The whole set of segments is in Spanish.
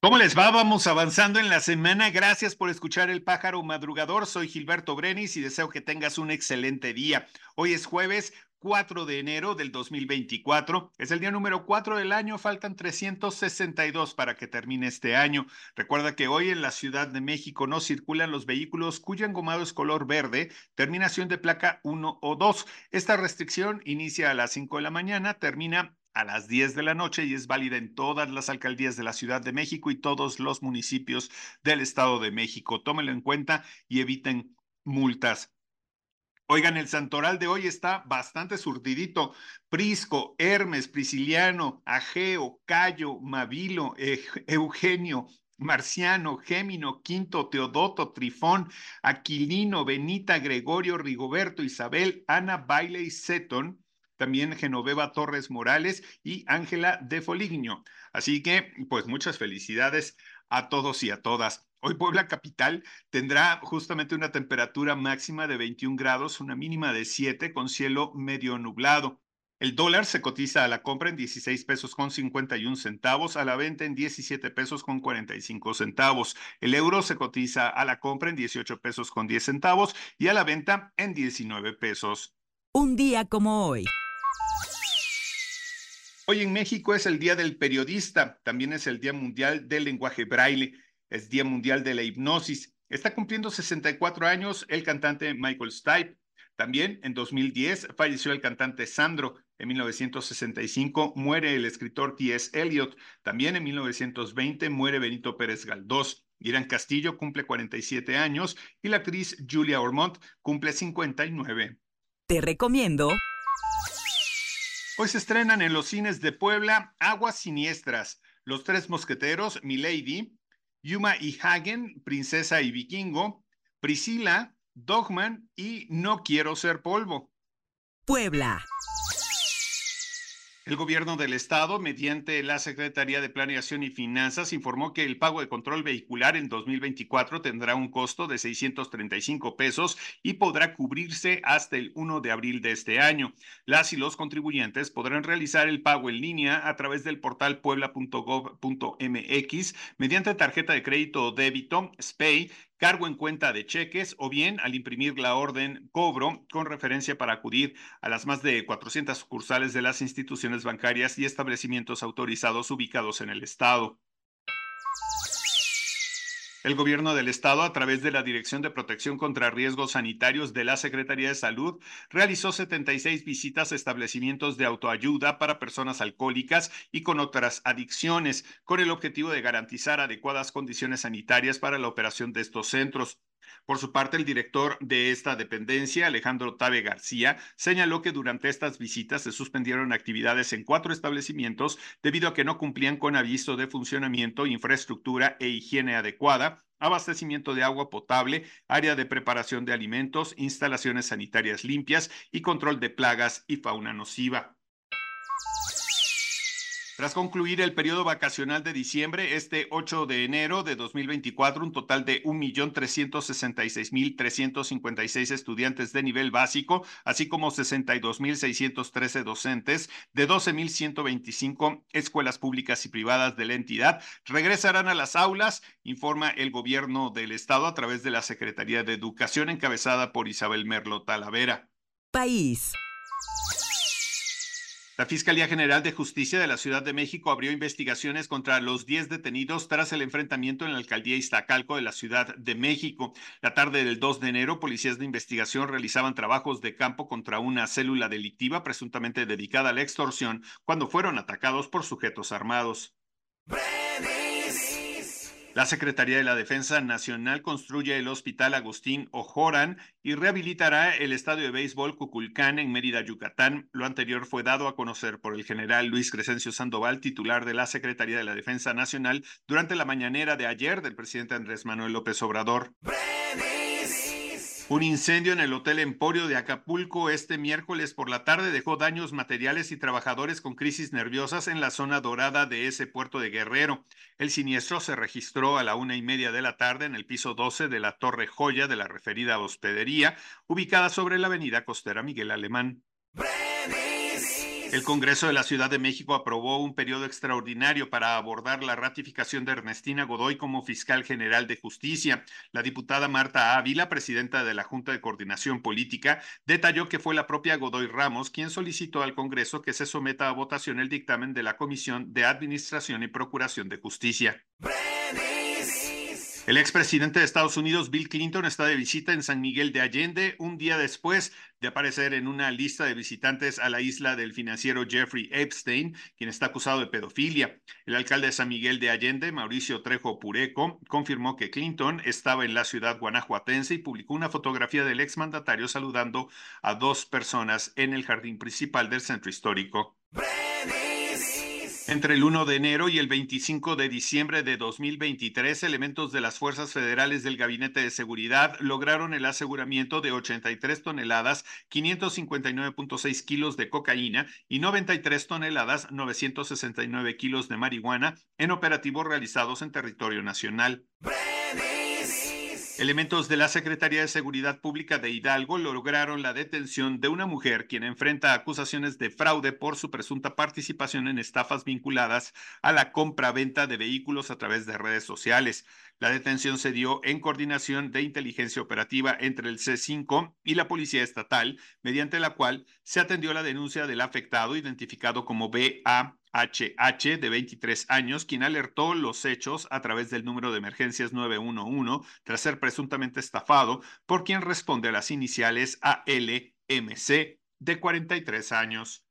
¿Cómo les va? Vamos avanzando en la semana. Gracias por escuchar El Pájaro Madrugador. Soy Gilberto Brenis y deseo que tengas un excelente día. Hoy es jueves 4 de enero del 2024. Es el día número 4 del año. Faltan 362 para que termine este año. Recuerda que hoy en la Ciudad de México no circulan los vehículos cuyo engomado es color verde, terminación de placa 1 o 2. Esta restricción inicia a las 5 de la mañana, termina a las 10 de la noche y es válida en todas las alcaldías de la Ciudad de México y todos los municipios del Estado de México. Tómenlo en cuenta y eviten multas. Oigan, el santoral de hoy está bastante surdidito. Prisco, Hermes, Prisciliano, Ageo, Cayo, Mavilo, Eugenio, Marciano, Gémino, Quinto, Teodoto, Trifón, Aquilino, Benita, Gregorio, Rigoberto, Isabel, Ana, Baile y Seton también Genoveva Torres Morales y Ángela de Foligno. Así que, pues muchas felicidades a todos y a todas. Hoy Puebla Capital tendrá justamente una temperatura máxima de 21 grados, una mínima de 7 con cielo medio nublado. El dólar se cotiza a la compra en 16 pesos con 51 centavos, a la venta en 17 pesos con 45 centavos. El euro se cotiza a la compra en 18 pesos con 10 centavos y a la venta en 19 pesos. Un día como hoy. Hoy en México es el Día del Periodista, también es el Día Mundial del Lenguaje Braille, es Día Mundial de la Hipnosis. Está cumpliendo 64 años el cantante Michael Stipe. También en 2010 falleció el cantante Sandro. En 1965 muere el escritor T.S. Eliot. También en 1920 muere Benito Pérez Galdós. Irán Castillo cumple 47 años y la actriz Julia Ormond cumple 59. Te recomiendo Hoy se estrenan en los cines de Puebla Aguas Siniestras, Los Tres Mosqueteros, Milady, Yuma y Hagen, Princesa y Vikingo, Priscila, Dogman y No Quiero Ser Polvo. Puebla. El gobierno del estado, mediante la Secretaría de Planeación y Finanzas, informó que el pago de control vehicular en 2024 tendrá un costo de 635 pesos y podrá cubrirse hasta el 1 de abril de este año. Las y los contribuyentes podrán realizar el pago en línea a través del portal puebla.gov.mx mediante tarjeta de crédito o débito, SPAY, cargo en cuenta de cheques o bien al imprimir la orden cobro con referencia para acudir a las más de 400 sucursales de las instituciones bancarias y establecimientos autorizados ubicados en el estado. El gobierno del estado, a través de la Dirección de Protección contra Riesgos Sanitarios de la Secretaría de Salud, realizó 76 visitas a establecimientos de autoayuda para personas alcohólicas y con otras adicciones, con el objetivo de garantizar adecuadas condiciones sanitarias para la operación de estos centros. Por su parte, el director de esta dependencia, Alejandro Tabe García, señaló que durante estas visitas se suspendieron actividades en cuatro establecimientos debido a que no cumplían con aviso de funcionamiento, infraestructura e higiene adecuada, abastecimiento de agua potable, área de preparación de alimentos, instalaciones sanitarias limpias y control de plagas y fauna nociva. Tras concluir el periodo vacacional de diciembre, este 8 de enero de 2024, un total de 1.366.356 estudiantes de nivel básico, así como 62.613 docentes de 12.125 escuelas públicas y privadas de la entidad, regresarán a las aulas, informa el gobierno del estado a través de la Secretaría de Educación encabezada por Isabel Merlo Talavera. País. La Fiscalía General de Justicia de la Ciudad de México abrió investigaciones contra los 10 detenidos tras el enfrentamiento en la alcaldía Iztacalco de la Ciudad de México. La tarde del 2 de enero, policías de investigación realizaban trabajos de campo contra una célula delictiva presuntamente dedicada a la extorsión cuando fueron atacados por sujetos armados. La Secretaría de la Defensa Nacional construye el Hospital Agustín Ojoran y rehabilitará el Estadio de Béisbol Cuculcán en Mérida, Yucatán. Lo anterior fue dado a conocer por el general Luis Crescencio Sandoval, titular de la Secretaría de la Defensa Nacional, durante la mañanera de ayer del presidente Andrés Manuel López Obrador. Un incendio en el Hotel Emporio de Acapulco este miércoles por la tarde dejó daños materiales y trabajadores con crisis nerviosas en la zona dorada de ese puerto de Guerrero. El siniestro se registró a la una y media de la tarde en el piso 12 de la Torre Joya de la referida hospedería, ubicada sobre la avenida costera Miguel Alemán. El Congreso de la Ciudad de México aprobó un periodo extraordinario para abordar la ratificación de Ernestina Godoy como fiscal general de justicia. La diputada Marta Ávila, presidenta de la Junta de Coordinación Política, detalló que fue la propia Godoy Ramos quien solicitó al Congreso que se someta a votación el dictamen de la Comisión de Administración y Procuración de Justicia. El expresidente de Estados Unidos, Bill Clinton, está de visita en San Miguel de Allende un día después de aparecer en una lista de visitantes a la isla del financiero Jeffrey Epstein, quien está acusado de pedofilia. El alcalde de San Miguel de Allende, Mauricio Trejo Pureco, confirmó que Clinton estaba en la ciudad guanajuatense y publicó una fotografía del exmandatario saludando a dos personas en el jardín principal del centro histórico. Entre el 1 de enero y el 25 de diciembre de 2023, elementos de las Fuerzas Federales del Gabinete de Seguridad lograron el aseguramiento de 83 toneladas, 559.6 kilos de cocaína y 93 toneladas, 969 kilos de marihuana en operativos realizados en territorio nacional. Elementos de la Secretaría de Seguridad Pública de Hidalgo lograron la detención de una mujer quien enfrenta acusaciones de fraude por su presunta participación en estafas vinculadas a la compra-venta de vehículos a través de redes sociales. La detención se dio en coordinación de inteligencia operativa entre el C5 y la Policía Estatal, mediante la cual se atendió la denuncia del afectado identificado como BA HH, de 23 años, quien alertó los hechos a través del número de emergencias 911 tras ser presuntamente estafado por quien responde a las iniciales ALMC, de 43 años.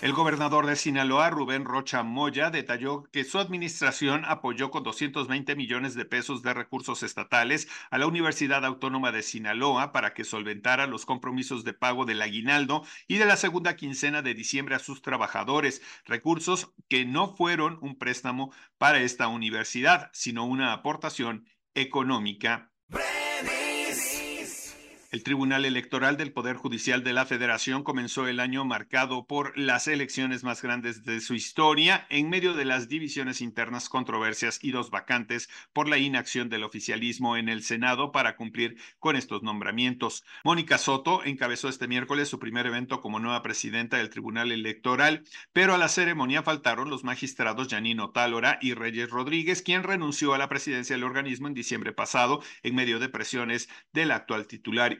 El gobernador de Sinaloa, Rubén Rocha Moya, detalló que su administración apoyó con 220 millones de pesos de recursos estatales a la Universidad Autónoma de Sinaloa para que solventara los compromisos de pago del aguinaldo y de la segunda quincena de diciembre a sus trabajadores, recursos que no fueron un préstamo para esta universidad, sino una aportación económica. El Tribunal Electoral del Poder Judicial de la Federación comenzó el año marcado por las elecciones más grandes de su historia en medio de las divisiones internas, controversias y dos vacantes por la inacción del oficialismo en el Senado para cumplir con estos nombramientos. Mónica Soto encabezó este miércoles su primer evento como nueva presidenta del Tribunal Electoral, pero a la ceremonia faltaron los magistrados Janino Tálora y Reyes Rodríguez, quien renunció a la presidencia del organismo en diciembre pasado en medio de presiones del actual titular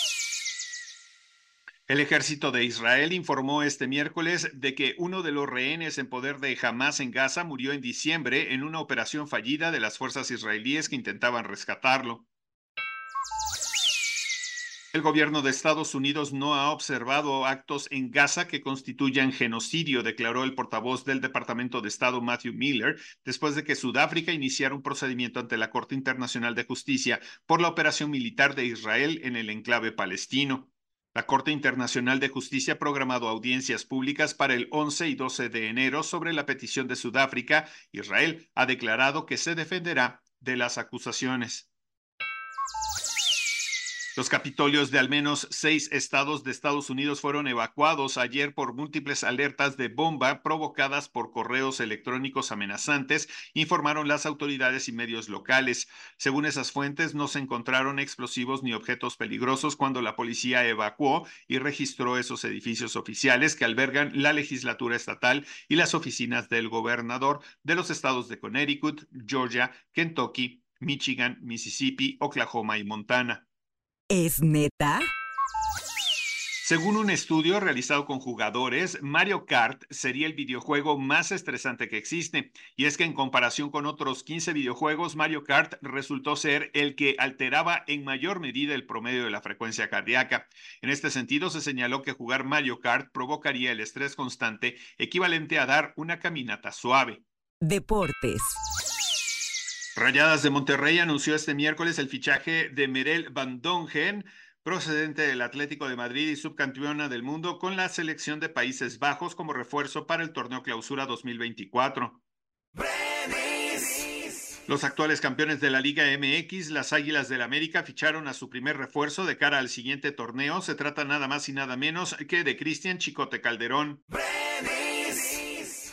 El ejército de Israel informó este miércoles de que uno de los rehenes en poder de Hamas en Gaza murió en diciembre en una operación fallida de las fuerzas israelíes que intentaban rescatarlo. El gobierno de Estados Unidos no ha observado actos en Gaza que constituyan genocidio, declaró el portavoz del Departamento de Estado Matthew Miller, después de que Sudáfrica iniciara un procedimiento ante la Corte Internacional de Justicia por la operación militar de Israel en el enclave palestino. La Corte Internacional de Justicia ha programado audiencias públicas para el 11 y 12 de enero sobre la petición de Sudáfrica. Israel ha declarado que se defenderá de las acusaciones. Los capitolios de al menos seis estados de Estados Unidos fueron evacuados ayer por múltiples alertas de bomba provocadas por correos electrónicos amenazantes, informaron las autoridades y medios locales. Según esas fuentes, no se encontraron explosivos ni objetos peligrosos cuando la policía evacuó y registró esos edificios oficiales que albergan la legislatura estatal y las oficinas del gobernador de los estados de Connecticut, Georgia, Kentucky, Michigan, Mississippi, Oklahoma y Montana. ¿Es neta? Según un estudio realizado con jugadores, Mario Kart sería el videojuego más estresante que existe. Y es que en comparación con otros 15 videojuegos, Mario Kart resultó ser el que alteraba en mayor medida el promedio de la frecuencia cardíaca. En este sentido, se señaló que jugar Mario Kart provocaría el estrés constante equivalente a dar una caminata suave. Deportes. Rayadas de Monterrey anunció este miércoles el fichaje de Merel Van Dongen procedente del Atlético de Madrid y subcampeona del mundo con la selección de Países Bajos como refuerzo para el torneo Clausura 2024. Los actuales campeones de la Liga MX, las Águilas del América, ficharon a su primer refuerzo de cara al siguiente torneo. Se trata nada más y nada menos que de Cristian Chicote Calderón.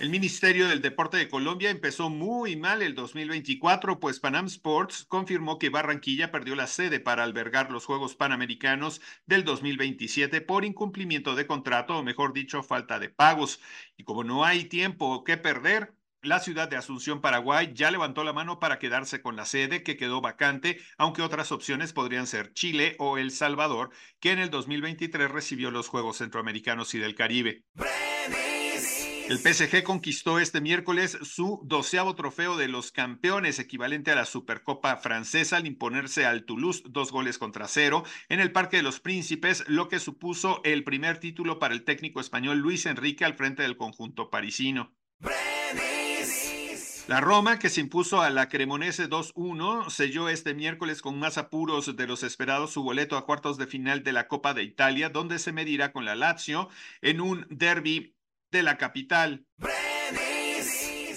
El Ministerio del Deporte de Colombia empezó muy mal el 2024, pues Panam Sports confirmó que Barranquilla perdió la sede para albergar los Juegos Panamericanos del 2027 por incumplimiento de contrato, o mejor dicho, falta de pagos. Y como no hay tiempo que perder, la ciudad de Asunción, Paraguay, ya levantó la mano para quedarse con la sede que quedó vacante, aunque otras opciones podrían ser Chile o El Salvador, que en el 2023 recibió los Juegos Centroamericanos y del Caribe. El PSG conquistó este miércoles su doceavo trofeo de los campeones, equivalente a la Supercopa francesa, al imponerse al Toulouse dos goles contra cero en el Parque de los Príncipes, lo que supuso el primer título para el técnico español Luis Enrique al frente del conjunto parisino. La Roma, que se impuso a la Cremonese 2-1, selló este miércoles con más apuros de los esperados su boleto a cuartos de final de la Copa de Italia, donde se medirá con la Lazio en un derby de la capital.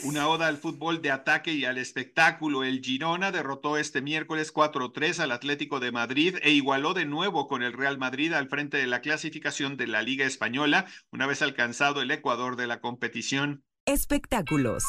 Una oda al fútbol de ataque y al espectáculo. El Girona derrotó este miércoles 4-3 al Atlético de Madrid e igualó de nuevo con el Real Madrid al frente de la clasificación de la Liga Española, una vez alcanzado el Ecuador de la competición. Espectáculos.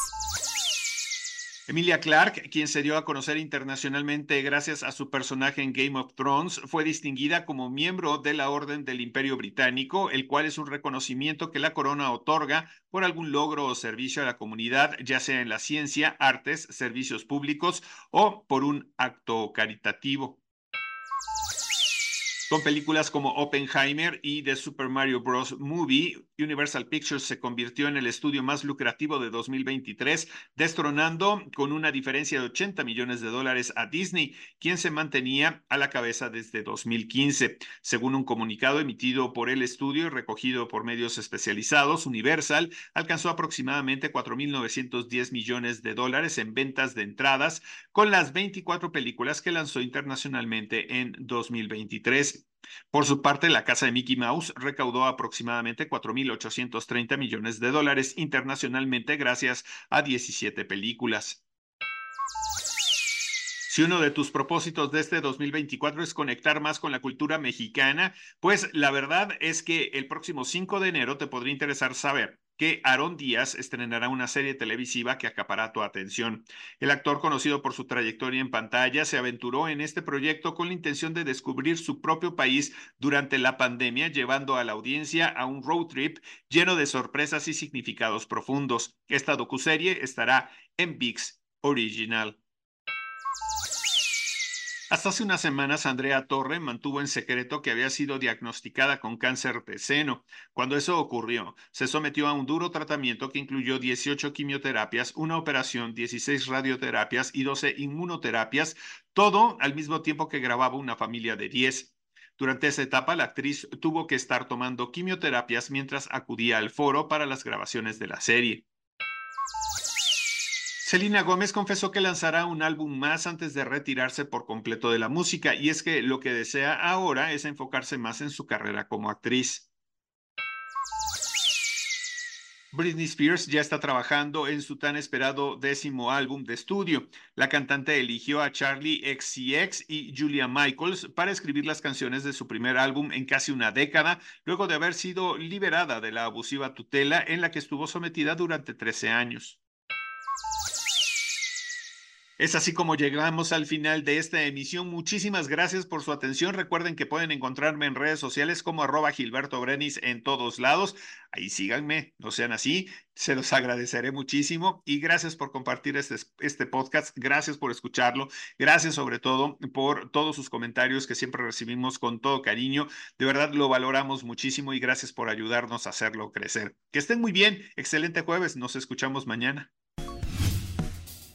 Emilia Clarke, quien se dio a conocer internacionalmente gracias a su personaje en Game of Thrones, fue distinguida como miembro de la Orden del Imperio Británico, el cual es un reconocimiento que la corona otorga por algún logro o servicio a la comunidad, ya sea en la ciencia, artes, servicios públicos o por un acto caritativo. Con películas como Oppenheimer y The Super Mario Bros. Movie, Universal Pictures se convirtió en el estudio más lucrativo de 2023, destronando con una diferencia de 80 millones de dólares a Disney, quien se mantenía a la cabeza desde 2015. Según un comunicado emitido por el estudio y recogido por medios especializados, Universal alcanzó aproximadamente 4.910 millones de dólares en ventas de entradas con las 24 películas que lanzó internacionalmente en 2023. Por su parte, la casa de Mickey Mouse recaudó aproximadamente 4.830 millones de dólares internacionalmente gracias a 17 películas. Si uno de tus propósitos de este 2024 es conectar más con la cultura mexicana, pues la verdad es que el próximo 5 de enero te podría interesar saber que Aaron Díaz estrenará una serie televisiva que acapará tu atención. El actor, conocido por su trayectoria en pantalla, se aventuró en este proyecto con la intención de descubrir su propio país durante la pandemia, llevando a la audiencia a un road trip lleno de sorpresas y significados profundos. Esta docuserie estará en VIX Original. Hasta hace unas semanas, Andrea Torre mantuvo en secreto que había sido diagnosticada con cáncer de seno. Cuando eso ocurrió, se sometió a un duro tratamiento que incluyó 18 quimioterapias, una operación, 16 radioterapias y 12 inmunoterapias, todo al mismo tiempo que grababa una familia de 10. Durante esa etapa, la actriz tuvo que estar tomando quimioterapias mientras acudía al foro para las grabaciones de la serie. Selena Gómez confesó que lanzará un álbum más antes de retirarse por completo de la música y es que lo que desea ahora es enfocarse más en su carrera como actriz. Britney Spears ya está trabajando en su tan esperado décimo álbum de estudio. La cantante eligió a Charlie XCX y Julia Michaels para escribir las canciones de su primer álbum en casi una década, luego de haber sido liberada de la abusiva tutela en la que estuvo sometida durante 13 años. Es así como llegamos al final de esta emisión. Muchísimas gracias por su atención. Recuerden que pueden encontrarme en redes sociales como arroba Gilberto Brenis en todos lados. Ahí síganme, no sean así. Se los agradeceré muchísimo y gracias por compartir este, este podcast. Gracias por escucharlo. Gracias sobre todo por todos sus comentarios que siempre recibimos con todo cariño. De verdad lo valoramos muchísimo y gracias por ayudarnos a hacerlo crecer. Que estén muy bien. Excelente jueves. Nos escuchamos mañana.